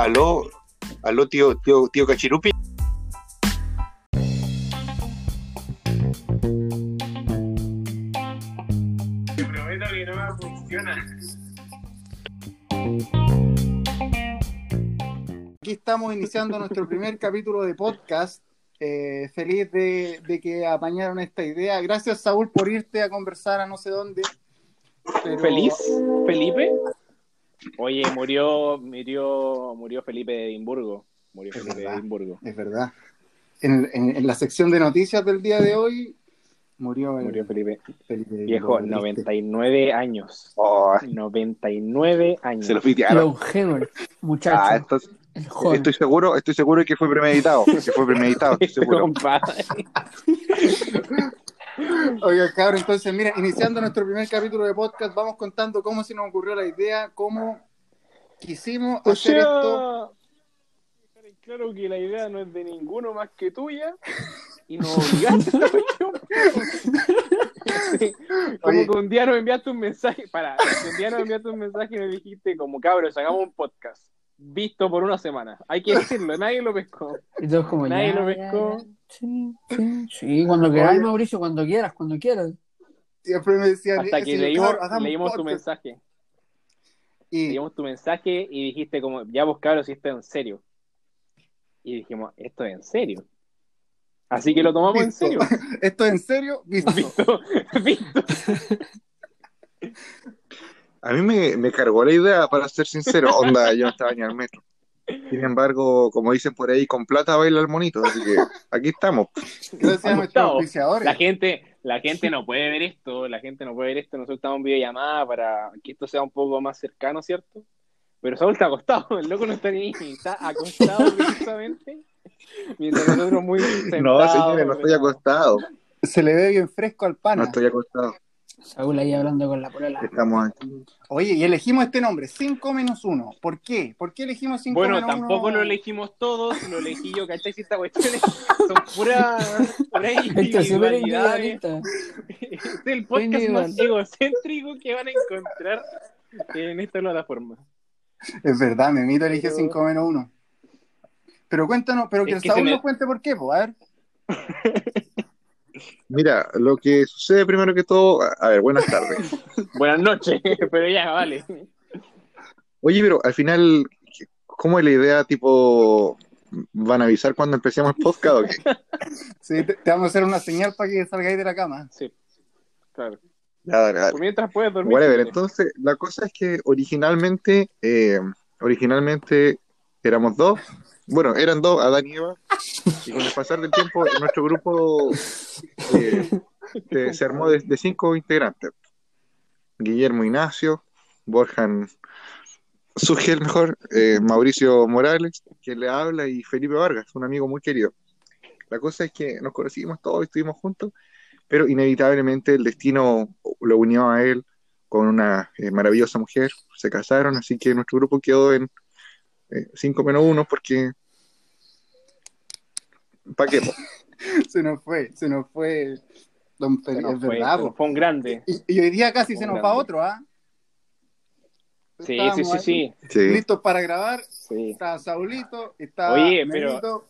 Aló, aló, tío, tío, tío Cachirupi. Te prometo que no me funciona. Aquí estamos iniciando nuestro primer capítulo de podcast. Eh, feliz de, de que apañaron esta idea. Gracias, Saúl, por irte a conversar a no sé dónde. Pero- ¿Feliz? ¿Felipe? Oye, murió, murió, murió Felipe de Edimburgo. Murió Es Felipe de verdad. Edimburgo. Es verdad. En, en- en la sección de noticias del día de hoy murió, el- Murió Felipe. Felipe de Viejo, Edimburgo, triste. 99 años. Oh, 99 años. se lo pitearon. Lon Hayward, muchacho, Ah, esto- estoy seguro, estoy seguro que fue premeditado. Que fue premeditado, estoy seguro. Oiga, cabrón, entonces, mira, iniciando nuestro primer capítulo de podcast, vamos contando cómo se nos ocurrió la idea, cómo quisimos O hacer sea, esto. dejar en claro que la idea no es de ninguno más que tuya y no obligaste a. Sí, Como Oye. que un día nos enviaste un mensaje, para, un día nos enviaste un mensaje y me dijiste como cabros, hagamos un podcast visto por una semana. Hay que decirlo, nadie lo pescó. Y todos como Nadie ya, lo ya, pescó. ya. Sí, sí, sí, cuando quieras, Oye. Mauricio, cuando quieras, cuando quieras. Siempre me decían, Hasta "Eh, que leímos, leímos tu podcast". mensaje. Y Leímos tu mensaje y dijiste como, ya vos cabros, si esto es en serio. Y dijimos, esto es en serio. Así que lo tomamos en serio. esto es en serio, visto. Visto, visto. A mí me, me cargó la idea, para ser sincero. Onda, yo no estaba ni al metro. Sin embargo, como dicen por ahí, con plata baila el monito. Así que aquí estamos. Gracias a nuestros. La gente, la gente no puede ver esto, la gente no puede ver esto, nosotros estamos en videollamada para que esto sea un poco más cercano, ¿cierto? Pero Saúl está acostado, el loco no está ni ahí, está acostado precisamente, mientras nosotros muy No, sentados, señores, no estoy acostado. Se le ve bien fresco al pana. No estoy acostado. Saúl ahí hablando con la polola. Estamos aquí. Oye, y elegimos este nombre, 5 menos 1. ¿Por qué? ¿Por qué elegimos 5 Bueno, menos 1? tampoco lo elegimos todos, lo elegí yo, ¿cachai? Si estas cuestiones son puras es súper individualidades. Este es el podcast Individual. más egocéntrico que van a encontrar en esta plataforma. Es verdad, Memito eligió Pero- 5 menos 1. Pero cuéntanos, pero que Es el que Saúl me- nos cuente por qué, pues, a ver. Mira, lo que sucede primero que todo. A ver, buenas tardes. Buenas noches, pero ya, vale. Oye, pero al final, ¿cómo es la idea? Tipo, ¿van a avisar cuando empecemos el podcast o qué? Sí, te, te vamos a hacer una señal para que salgáis de la cama. Sí, claro. Ya, dale, dale. Por mientras puedes dormir. Whatever. Entonces, la cosa es que originalmente, eh, originalmente éramos dos. Bueno, eran dos, Adán y Eva. Y con el pasar del tiempo, nuestro grupo eh, se, armó de, cinco integrantes. Guillermo Ignacio, Borjan Surgel mejor, eh, Mauricio Morales, quien le habla, y Felipe Vargas, un amigo muy querido. La cosa es que nos conocimos todos, estuvimos juntos, pero inevitablemente el destino lo unió a él con una eh, maravillosa mujer, se casaron, así que nuestro grupo quedó en 5 menos 1 porque... ¿Para qué? po? Se nos fue, se nos fue. Don Felipe, es fue, verdad, un grande. Y, y hoy día casi se nos va otro, ¿ah? Sí, sí, sí, sí. Sí. Listos para grabar. sí. Estaba Saulito, estaba Oye, pero-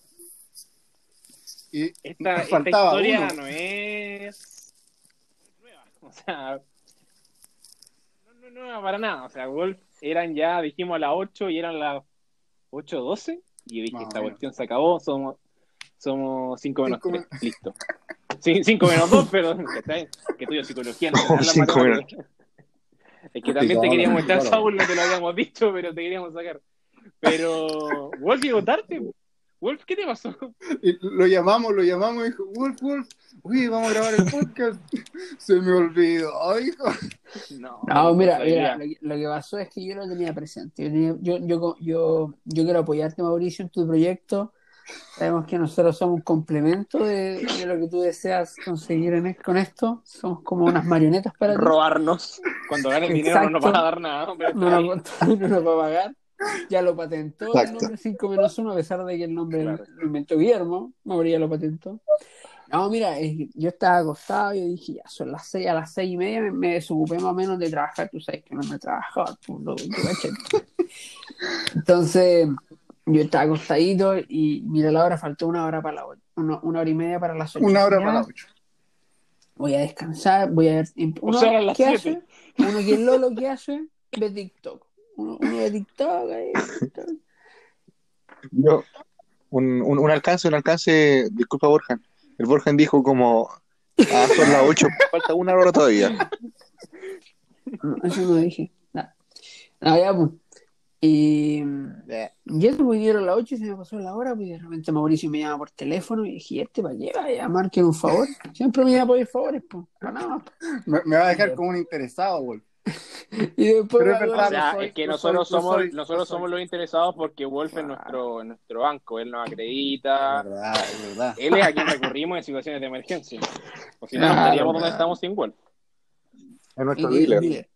Y Esta, nos esta faltaba historia uno. no es nueva. O sea, no, no es nueva para nada. O sea, Wolf eran ya, dijimos a las 8 y eran las 8.12. Y dije, esta cuestión se acabó, somos somos 5 menos Cinco 3. Listo. 5 menos 2, perdón. Que, está bien, que estudio psicología. No sé nada de la Cinco menos- matemática. Es que también te queríamos estar. Saúl, no te lo habíamos dicho, pero te queríamos sacar. Pero, Wolf llegó tarde. Wolf, ¿qué te pasó? Y lo llamamos, lo llamamos y dijo, Wolf, Wolf, uy, vamos a grabar el podcast. Se me olvidó, hijo. No, No, mira, mira, lo, que, lo que pasó es que yo lo tenía presente. Yo, tenía- yo, yo, yo, yo quiero apoyarte, Mauricio, en tu proyecto. Sabemos que nosotros somos un complemento de, de lo que tú deseas conseguir en, con esto. Somos como unas marionetas para ti. robarnos. Cuando ganes dinero no nos van a dar nada. ¿no? Pero No nos, no nos va a pagar. Ya lo patentó el Exacto. nombre 5 menos 1, a pesar de que el nombre Claro. lo inventó Guillermo. Mauricio lo patentó. No, mira, yo estaba acostado y dije, ya son las 6, a las 6 y media me, me desocupé más o menos de trabajar. Tú sabes que no me trabajaba. Entonces, yo estaba acostadito y mira la hora, faltó una hora para la ocho, una, una hora y media para las ocho. Una hora para las ocho. Voy a descansar, voy a ver. Uno, sea, a las ¿qué siete. hace? Uno que es Lolo, ¿qué hace? Ve TikTok. Uno, uno ve TikTok ahí. TikTok. Yo, un, un, un alcance, un alcance, disculpa Borja. El Borja dijo como, ah, son las 8, falta una hora todavía. No, eso no dije. Nada. No, ya, pues. Y, y eso, pues dieron las 8 y se me pasó la hora, pues y de repente Mauricio me llama por teléfono y dije, este para va a llamar, quiero un favor. Siempre me llama a pedir favores, pues, para nada más. Me, me va a dejar como un interesado, Wolf. Y después Pero verdad, O sea, soy- es que no nosotros soy- no somos, soy- nosotros no somos los interesados porque Wolf es nuestro, nuestro banco, él nos acredita, Es verdad, es verdad. él es a quien recurrimos en situaciones de emergencia. O si no, no estaríamos donde estamos sin Wolf. Es nuestro Y- y- dealer. y-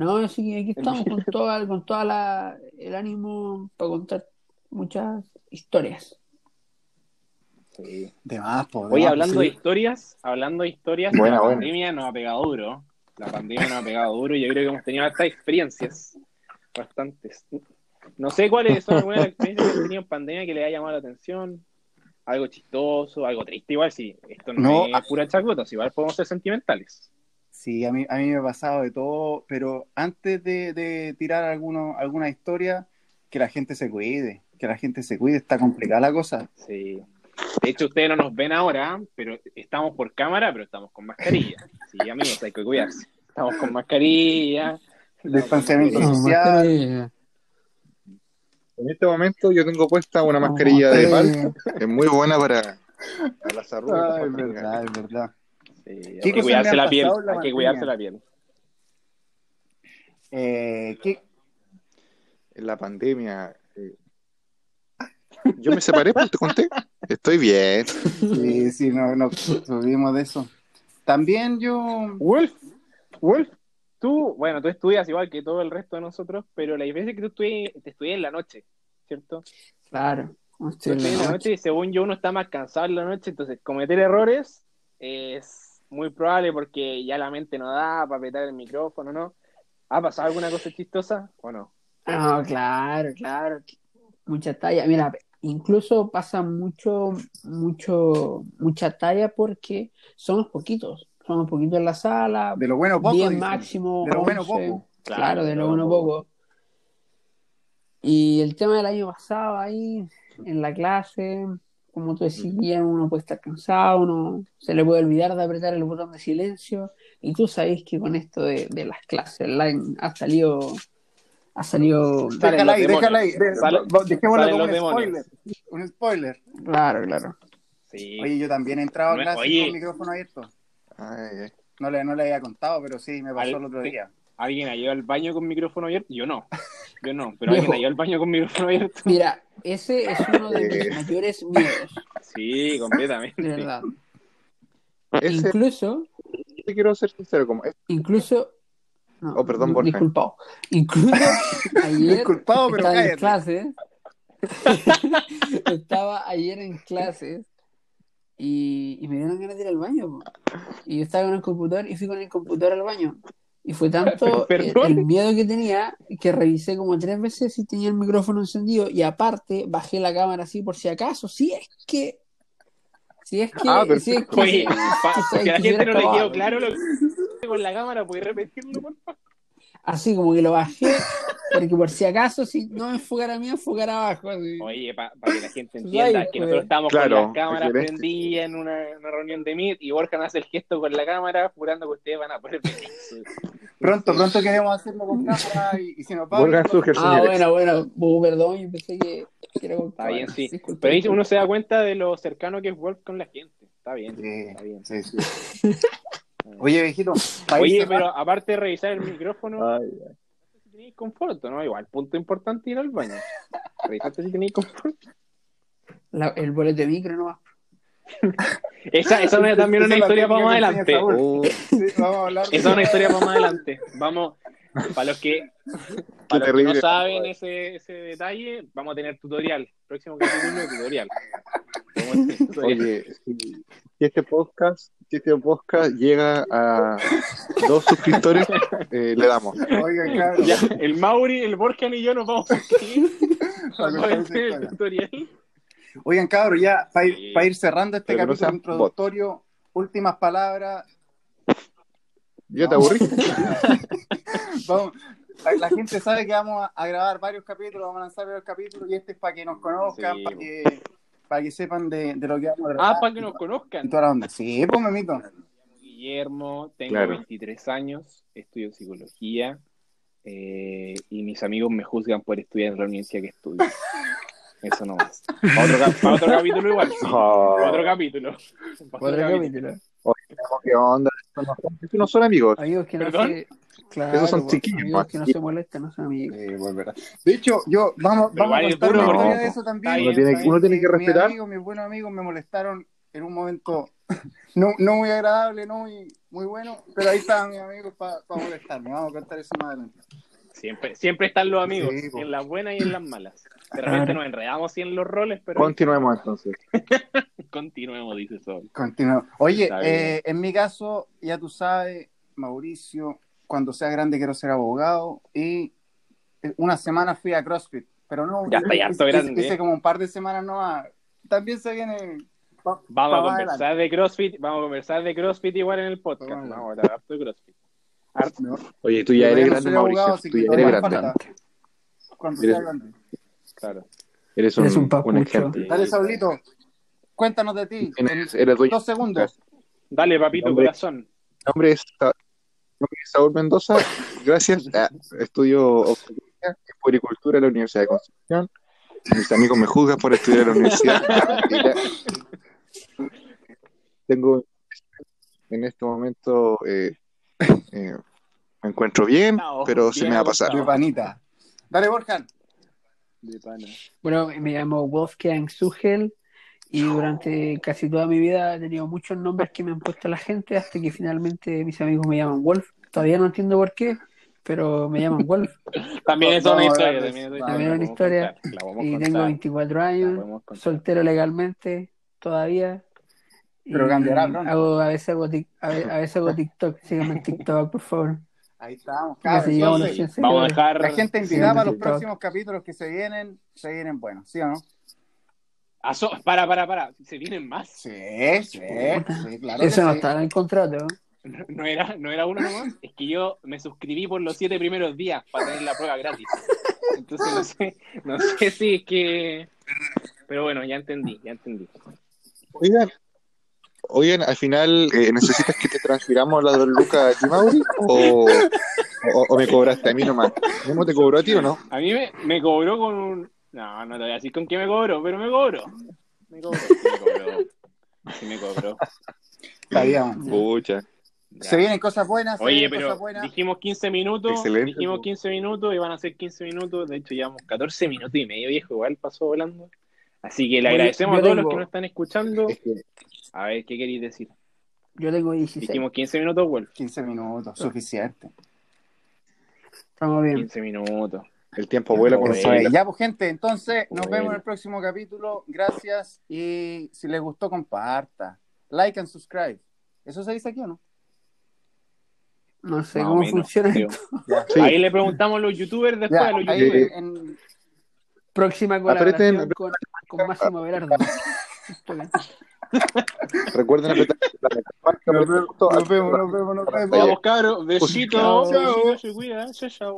No, así que aquí estamos con toda, con toda la, el ánimo para contar muchas historias. Sí. De más, po, de Oye, hablando sí. de historias, hablando de historias, Buena, la buena. pandemia nos ha pegado duro. La pandemia nos ha pegado duro y yo creo que hemos tenido estas experiencias. Bastantes. No sé cuáles son algunas experiencias que han tenido en pandemia que les haya llamado la atención. Algo chistoso, algo triste, igual si esto no, No, es pura chacota, si igual podemos ser sentimentales. Sí, a mí, a mí me ha pasado de todo, pero antes de, de tirar alguno, alguna historia, que la gente se cuide, que la gente se cuide, está complicada la cosa. Sí. De hecho, ustedes no nos ven ahora, pero estamos por cámara, pero estamos con mascarilla. Sí, amigos, hay que cuidarse. Estamos con mascarilla. Distanciamiento social. mascarilla. En este momento yo tengo puesta una mascarilla de palta, es muy buena para, para las arrugas. Ah, es verdad, es verdad. Hay ¿Qué que cosas cuidarse le han la piel. pasado en la Hay que pandemia? cuidarse la piel. Eh, ¿qué? En la pandemia. eh, Yo me separé, pues te conté. Estoy bien. Sí, sí, no, no tuvimos de eso. También yo, Wolf, Wolf, tú, bueno, tú estudias igual que todo el resto de nosotros, pero la diferencia es que tú estudias, te estudias en la noche, ¿cierto? Claro. Estoy en la noche y según yo uno está más cansado en la noche, entonces cometer errores es muy probable porque ya la mente no da para apretar el micrófono, ¿no? ¿Ha pasado alguna cosa chistosa o no? Ah, claro, claro. Mucha talla. Mira, incluso pasa mucho, mucho, mucha talla porque somos poquitos. Somos poquitos en la sala, de lo bueno poco. 10 dicen. máximo. De lo bueno 11. poco. Claro, de lo bueno poco. Y el tema del año pasado ahí, en la clase, como tú decías, uno puede estar cansado, uno se le puede olvidar de apretar el botón de silencio. Y tú sabes que con esto de, de las clases online ha salido, ha salido, Déjala ahí, déjala ahí. demonios. De- Salen- va- Dejémoslo salen como un spoiler. Un spoiler. claro, claro. Sí. Oye, yo también he entrado a clases oye. con micrófono abierto. Ay, ay. No le, no le había contado, pero sí, me pasó Al- el otro sí. día. ¿Alguien ha ido al baño con micrófono abierto? Yo no. Yo no, pero alguien ha ido al baño con micrófono abierto. Mira, ese es uno de mis Eh. mayores miedos, Sí, completamente. de verdad. Ese, Incluso, te quiero ser sincero, como incluso, no, Oh, perdón, Borja. disculpado. Incluso ayer Disculpado, pero estaba en clases, estaba ayer en clases y, y me dieron ganas de ir al baño. po. Y yo estaba con el computador y fui con el computador al baño. Y fue tanto el, Perdón. el miedo que tenía que revisé como tres veces si tenía el micrófono encendido y aparte bajé la cámara así por si acaso. Si es que. Si es que. Ah, si es que Oye, si- pa- si porque a la gente no le acabar. quedó claro lo que con la cámara, ¿puedes repetirlo, por favor? Así como que lo bajé, porque por si acaso, si no me enfocara a mí, enfocara abajo. así. Oye, para que la gente Ay, entienda que pues. nosotros estamos Claro, con las cámaras prendidas en una, una reunión de Meet y Borja me hace el gesto con la cámara, jurando que ustedes van a poder ver eso. Pronto, pronto queremos hacerlo con cámara y, y si nos Suger, Ah, bueno, bueno, uh, perdón, yo pensé que, que era con Está bien, sí. Pero ahí uno se da cuenta de lo cercano que es Wolf con la gente. Está bien, Sí, está bien. sí, sí. Oye, viejito. Oye, pero aparte de revisar el micrófono, Ay, si tenéis confort, ¿no? Igual, punto importante ir al baño. Revisaste si tenéis confort. La- el boleto de micro nomás. Esa, esa es también una historia para más adelante. oh, Sí, vamos a Esa es una historia para más adelante. Vamos, para los que, para los que no saben ese, ese detalle, vamos a tener tutorial. Próximo capítulo, tutorial. Vamos tutorial. Oye, si, si este podcast, si este podcast llega a dos suscriptores, eh, le damos. Oigan, cabrón. Ya, el Mauri, el Borjan y yo nos vamos a inscribir. Para Va a el tutorial. Oigan, cabros, ya para ir, pa' ir cerrando este Pero que no capítulo introductorio, últimas palabras. ¿Ya te? Vamos, la- gente sabe que vamos a, grabar varios capítulos, vamos a lanzar varios capítulos y este es para que nos conozcan, Sí, para que, para que sepan de, de lo que vamos a grabar. Ah, para que nos conozcan. toda la onda. Sí, pues, memito. Guillermo, tengo Claro. 23 años, estudio psicología eh, y mis amigos me juzgan por estudiar en la universidad que estudio. Eso no. Para otro, para otro capítulo igual. Oh. Para otro capítulo. Para Otro capítulo. ¿Qué onda? Esos no son- esos no son amigos. Amigos que no se. Claro, Esos son chiquillos, Amigos más que no se molestan, no son amigos. Sí, pues, verdad. De hecho, yo, vamos, Pero vamos a contar una historia de eso también. Uno tiene, uno que mis respetar. amigos, mis buenos amigos me molestaron en un momento no, no muy agradable, no muy, muy bueno, pero ahí estaban mis amigos para molestarme. Vamos a contar eso más adelante. Siempre, siempre están los amigos, Sí, en las buenas y en las malas. De repente nos enredamos en los roles, pero Continuemos entonces. continuemos, dice Sol. Continuamos. Oye, eh, en mi caso, ya tú sabes, Mauricio, cuando sea grande quiero ser abogado y eh, una semana fui a CrossFit, pero no. Ya está, ya hice- grande. Hice, hice como un par de semanas no También se viene. pa- Vamos pa a conversar adelante. de CrossFit, vamos a conversar de CrossFit igual en el podcast. Vamos. Vamos a hablar de CrossFit. Harto. Oye, tú ya eres grande, abogado, Mauricio. Tú ya eres grande. falta. Cuando Eres- sea grande. Claro. Eres un, Eres un ejemplo. Dale, Saulito, cuéntanos de ti. Eres, eres dos segundos. Dale, papito, Hombre. corazón. Mi nombre es, nombre es Saúl Mendoza. Gracias. a estudio obstetricia y puricultura en la Universidad de Concepción. Mis amigos me juzgan por estudiar en la universidad. Tengo en este momento eh, eh, me encuentro bien, No, pero se bien me va a pasar. De panita. Dale, Borjan. De pana. Bueno, me llamo Wolfgang Sugel y durante casi toda mi vida he tenido muchos nombres que me han puesto la gente hasta que finalmente mis amigos me llaman Wolf. Todavía no entiendo por qué, pero me llaman Wolf También es una historia. También es una historia. y contar, tengo la 24 podemos años, soltero legalmente todavía. Pero cambiará pronto. Hago, a, veces hago a, ve- a veces hago TikTok, síganme en TikTok, por favor. Ahí estamos. Entonces, 100 Vamos a dejar. La gente invitada para los TikTok. próximos capítulos que se vienen, se vienen buenos, ¿sí o no? Ah, so- Para, para, para. ¿Se vienen más? Sí, sí, sí, claro. Eso que no sí. está en el contrato. No, no era, no era uno nomás. Es que yo me suscribí por los siete primeros días para tener la prueba gratis. Entonces no sé, no sé si es que. Pero bueno, ya entendí, ya entendí. Oigan, oigan, al final, eh, ¿necesitas que te transfiramos la dos lucas a ti, Mauri? ¿O, o, o me cobraste a mí nomás? ¿Cómo te cobró a ti o no? A mí me, me cobró con un. No, no te voy a decir con qué me cobró, pero me cobró. Me cobró, sí me cobró. Sí me cobró. Bien. Pucha. Ya. Se vienen cosas buenas, se Oye, vienen pero cosas buenas. dijimos 15 minutos, Excelente, dijimos po. 15 minutos y van a ser 15 minutos, de hecho llevamos 14 minutos y medio, viejo, igual pasó volando. Así que le agradecemos a todos tengo- los que nos están escuchando. Es que A ver, ¿qué queréis decir? Yo tengo 16. Dijimos 15 minutos, Wolf. 15 minutos, suficiente. Estamos bien. 15 minutos. el tiempo vuela con Eso nosotros. es. Ya, pues, gente, entonces nos Bueno. vemos en el próximo capítulo. Gracias. Y si les gustó, comparta. Like and subscribe. ¿Eso se dice aquí o no? No sé cómo menos, funciona esto. Sí. Ahí le preguntamos a los youtubers después, Ya, a los ahí youtubers. en- Próxima colaboración con Máximo Berardo. Recuerden apretar la. Nos vemos, nos vemos, nos vemos. Vamos, cabros. Besitos. Chao, chao.